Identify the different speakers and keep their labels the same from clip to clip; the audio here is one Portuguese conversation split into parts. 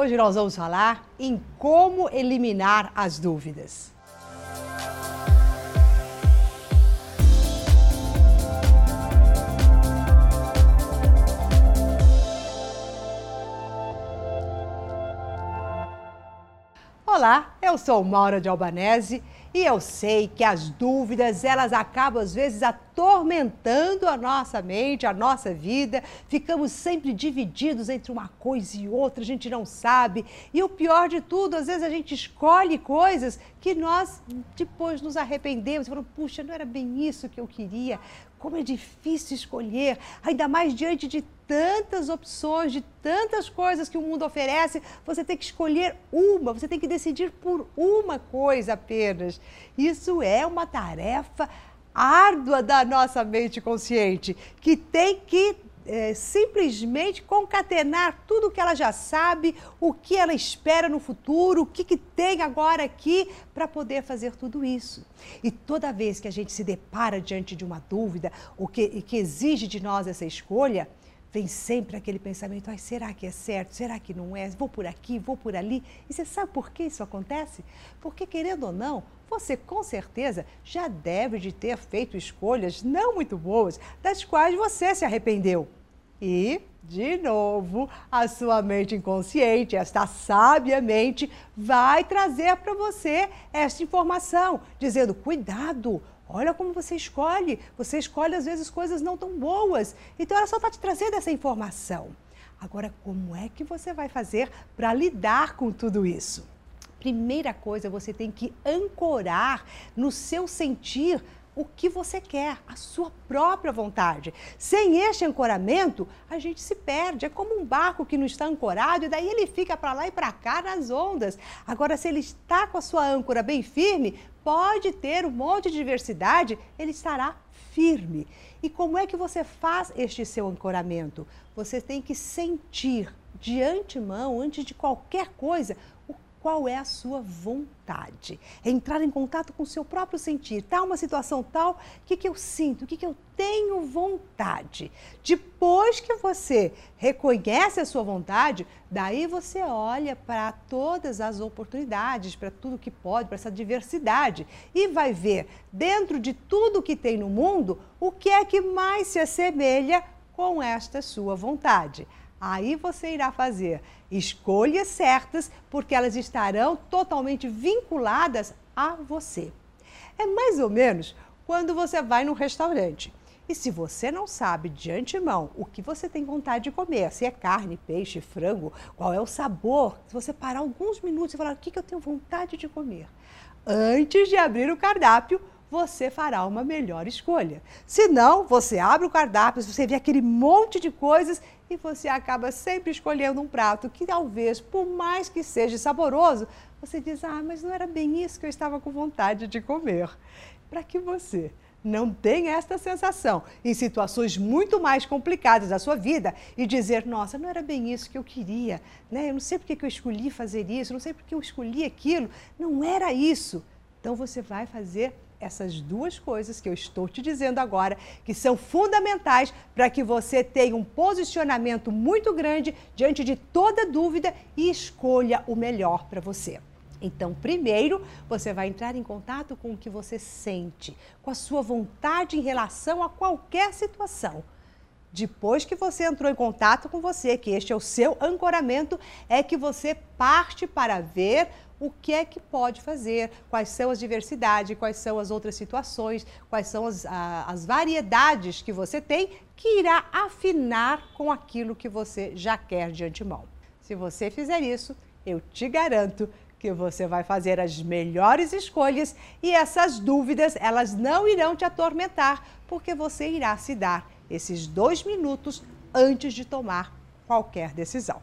Speaker 1: Hoje nós vamos falar em como eliminar as dúvidas. Olá, eu sou Maura de Albanese e eu sei que as dúvidas, elas acabam às vezes atormentando a nossa mente, a nossa vida. Ficamos sempre divididos entre uma coisa e outra, a gente não sabe. E o pior de tudo, às vezes a gente escolhe coisas que nós depois nos arrependemos, falamos, puxa, não era bem isso que eu queria. Como é difícil escolher, ainda mais diante de tantas opções, de tantas coisas que o mundo oferece, você tem que escolher uma, você tem que decidir por uma coisa apenas. Isso é uma tarefa árdua da nossa mente consciente, que tem que é, simplesmente concatenar tudo o que ela já sabe, o que ela espera no futuro, o que, que tem agora aqui para poder fazer tudo isso. E toda vez que a gente se depara diante de uma dúvida, o que, que exige de nós essa escolha, vem sempre aquele pensamento: Ai, será que é certo? Será que não é? Vou por aqui, vou por ali. E você sabe por que isso acontece? Porque, querendo ou não, você com certeza já deve de ter feito escolhas não muito boas, das quais você se arrependeu. E, de novo, a sua mente inconsciente, esta sábia mente, vai trazer para você esta informação, dizendo: cuidado, olha como você escolhe. Você escolhe, às vezes, coisas não tão boas. Então, ela só está te trazendo essa informação. Agora, como é que você vai fazer para lidar com tudo isso? Primeira coisa, você tem que ancorar no seu sentir o que você quer, a sua própria vontade. Sem este ancoramento, a gente se perde. É como um barco que não está ancorado e daí ele fica para lá e para cá nas ondas. Agora, se ele está com a sua âncora bem firme, pode ter um monte de diversidade, ele estará firme. E como é que você faz este seu ancoramento? Você tem que sentir de antemão, antes de qualquer coisa, qual é a sua vontade. É entrar em contato com o seu próprio sentir. Está uma situação tal, o que, que eu sinto, o que, que eu tenho vontade. Depois que você reconhece a sua vontade, daí você olha para todas as oportunidades, para tudo que pode, para essa diversidade e vai ver dentro de tudo que tem no mundo o que é que mais se assemelha com esta sua vontade. Aí você irá fazer escolhas certas, porque elas estarão totalmente vinculadas a você. É mais ou menos quando você vai num restaurante. E se você não sabe de antemão o que você tem vontade de comer, se é carne, peixe, frango, qual é o sabor, se você parar alguns minutos e falar o que, que eu tenho vontade de comer, antes de abrir o cardápio, você fará uma melhor escolha. Se não, você abre o cardápio, você vê aquele monte de coisas e você acaba sempre escolhendo um prato que talvez, por mais que seja saboroso, você diz: "Ah, mas não era bem isso que eu estava com vontade de comer". Para que você não tenha esta sensação em situações muito mais complicadas da sua vida e dizer, nossa, não era bem isso que eu queria, né? Eu não sei porque que eu escolhi fazer isso, não sei porque eu escolhi aquilo, não era isso. Então você vai fazer essas duas coisas que eu estou te dizendo agora, que são fundamentais para que você tenha um posicionamento muito grande diante de toda dúvida e escolha o melhor para você. Então, primeiro, você vai entrar em contato com o que você sente, com a sua vontade em relação a qualquer situação. Depois que você entrou em contato com você, que este é o seu ancoramento, é que você parte para ver o que é que pode fazer, quais são as diversidades, quais são as outras situações, quais são as, a, as variedades que você tem que irá afinar com aquilo que você já quer de antemão. Se você fizer isso, eu te garanto que você vai fazer as melhores escolhas e essas dúvidas elas não irão te atormentar, porque você irá se dar esses dois minutos antes de tomar qualquer decisão.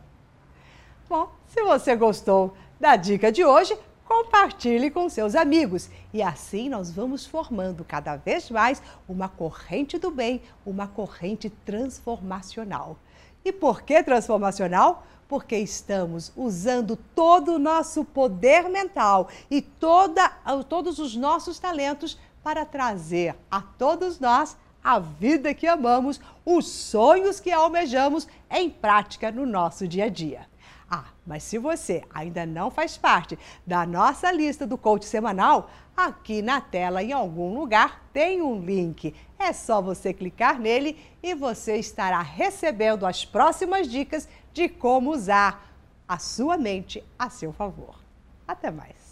Speaker 1: Bom, se você gostou da dica de hoje, compartilhe com seus amigos. E assim nós vamos formando cada vez mais uma corrente do bem, uma corrente transformacional. E por que transformacional? Porque estamos usando todo o nosso poder mental e toda, todos os nossos talentos para trazer a todos nós a vida que amamos, os sonhos que almejamos em prática no nosso dia a dia. Ah, mas se você ainda não faz parte da nossa lista do coach semanal, aqui na tela, em algum lugar, tem um link. É só você clicar nele e você estará recebendo as próximas dicas de como usar a sua mente a seu favor. Até mais!